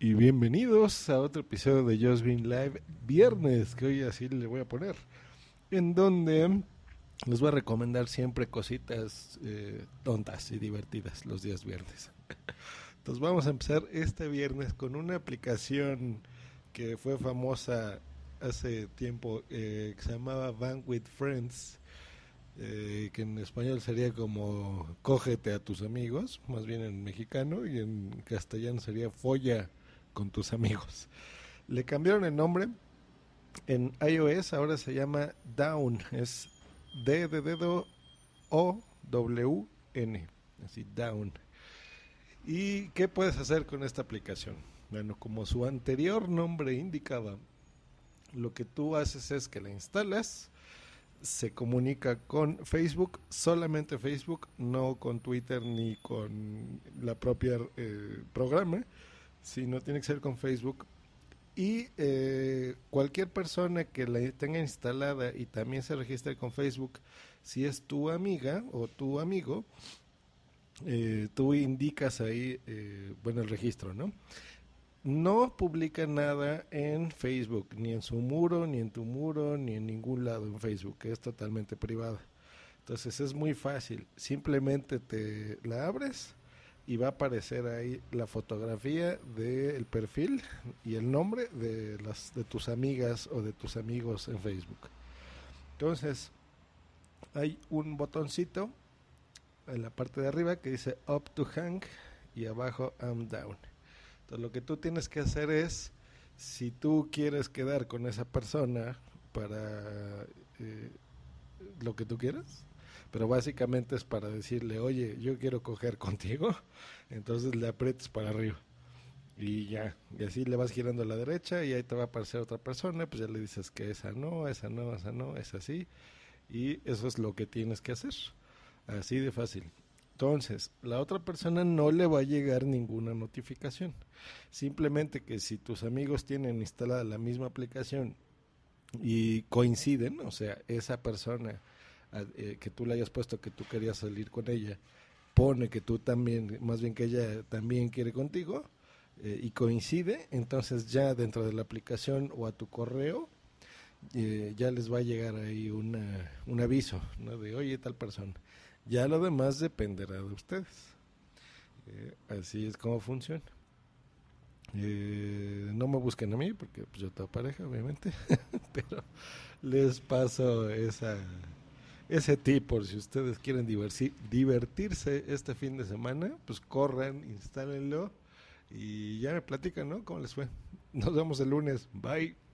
y bienvenidos a otro episodio de Just Being Live viernes, que hoy así le voy a poner, en donde les voy a recomendar siempre cositas eh, tontas y divertidas los días viernes. Entonces vamos a empezar este viernes con una aplicación que fue famosa hace tiempo, eh, que se llamaba Van with Friends, eh, que en español sería como cógete a tus amigos, más bien en mexicano, y en castellano sería folla con tus amigos. Le cambiaron el nombre. En iOS ahora se llama Down. Es D de dedo O W N. Así, Down. ¿Y qué puedes hacer con esta aplicación? Bueno, como su anterior nombre indicaba, lo que tú haces es que la instalas, se comunica con Facebook, solamente Facebook, no con Twitter ni con la propia eh, programa no tiene que ser con Facebook. Y eh, cualquier persona que la tenga instalada y también se registre con Facebook, si es tu amiga o tu amigo, eh, tú indicas ahí, eh, bueno, el registro, ¿no? No publica nada en Facebook, ni en su muro, ni en tu muro, ni en ningún lado en Facebook, es totalmente privada. Entonces es muy fácil, simplemente te la abres, y va a aparecer ahí la fotografía del perfil y el nombre de las de tus amigas o de tus amigos en Facebook. Entonces, hay un botoncito en la parte de arriba que dice up to hang y abajo I'm down. Entonces, lo que tú tienes que hacer es si tú quieres quedar con esa persona para eh, lo que tú quieras, pero básicamente es para decirle, oye, yo quiero coger contigo, entonces le aprietas para arriba y ya, y así le vas girando a la derecha y ahí te va a aparecer otra persona, pues ya le dices que esa no, esa no, esa no, es así, y eso es lo que tienes que hacer, así de fácil. Entonces, la otra persona no le va a llegar ninguna notificación. Simplemente que si tus amigos tienen instalada la misma aplicación y coinciden, o sea, esa persona eh, que tú le hayas puesto que tú querías salir con ella, pone que tú también, más bien que ella también quiere contigo, eh, y coincide, entonces ya dentro de la aplicación o a tu correo, eh, ya les va a llegar ahí una, un aviso, ¿no? De, oye, tal persona. Ya lo demás dependerá de ustedes. así es como funciona. no me busquen a mí porque pues, yo tengo pareja, obviamente, pero les paso esa ese tip por si ustedes quieren divertirse este fin de semana, pues corran, instálenlo y ya me platican, ¿no? ¿Cómo les fue? Nos vemos el lunes. Bye.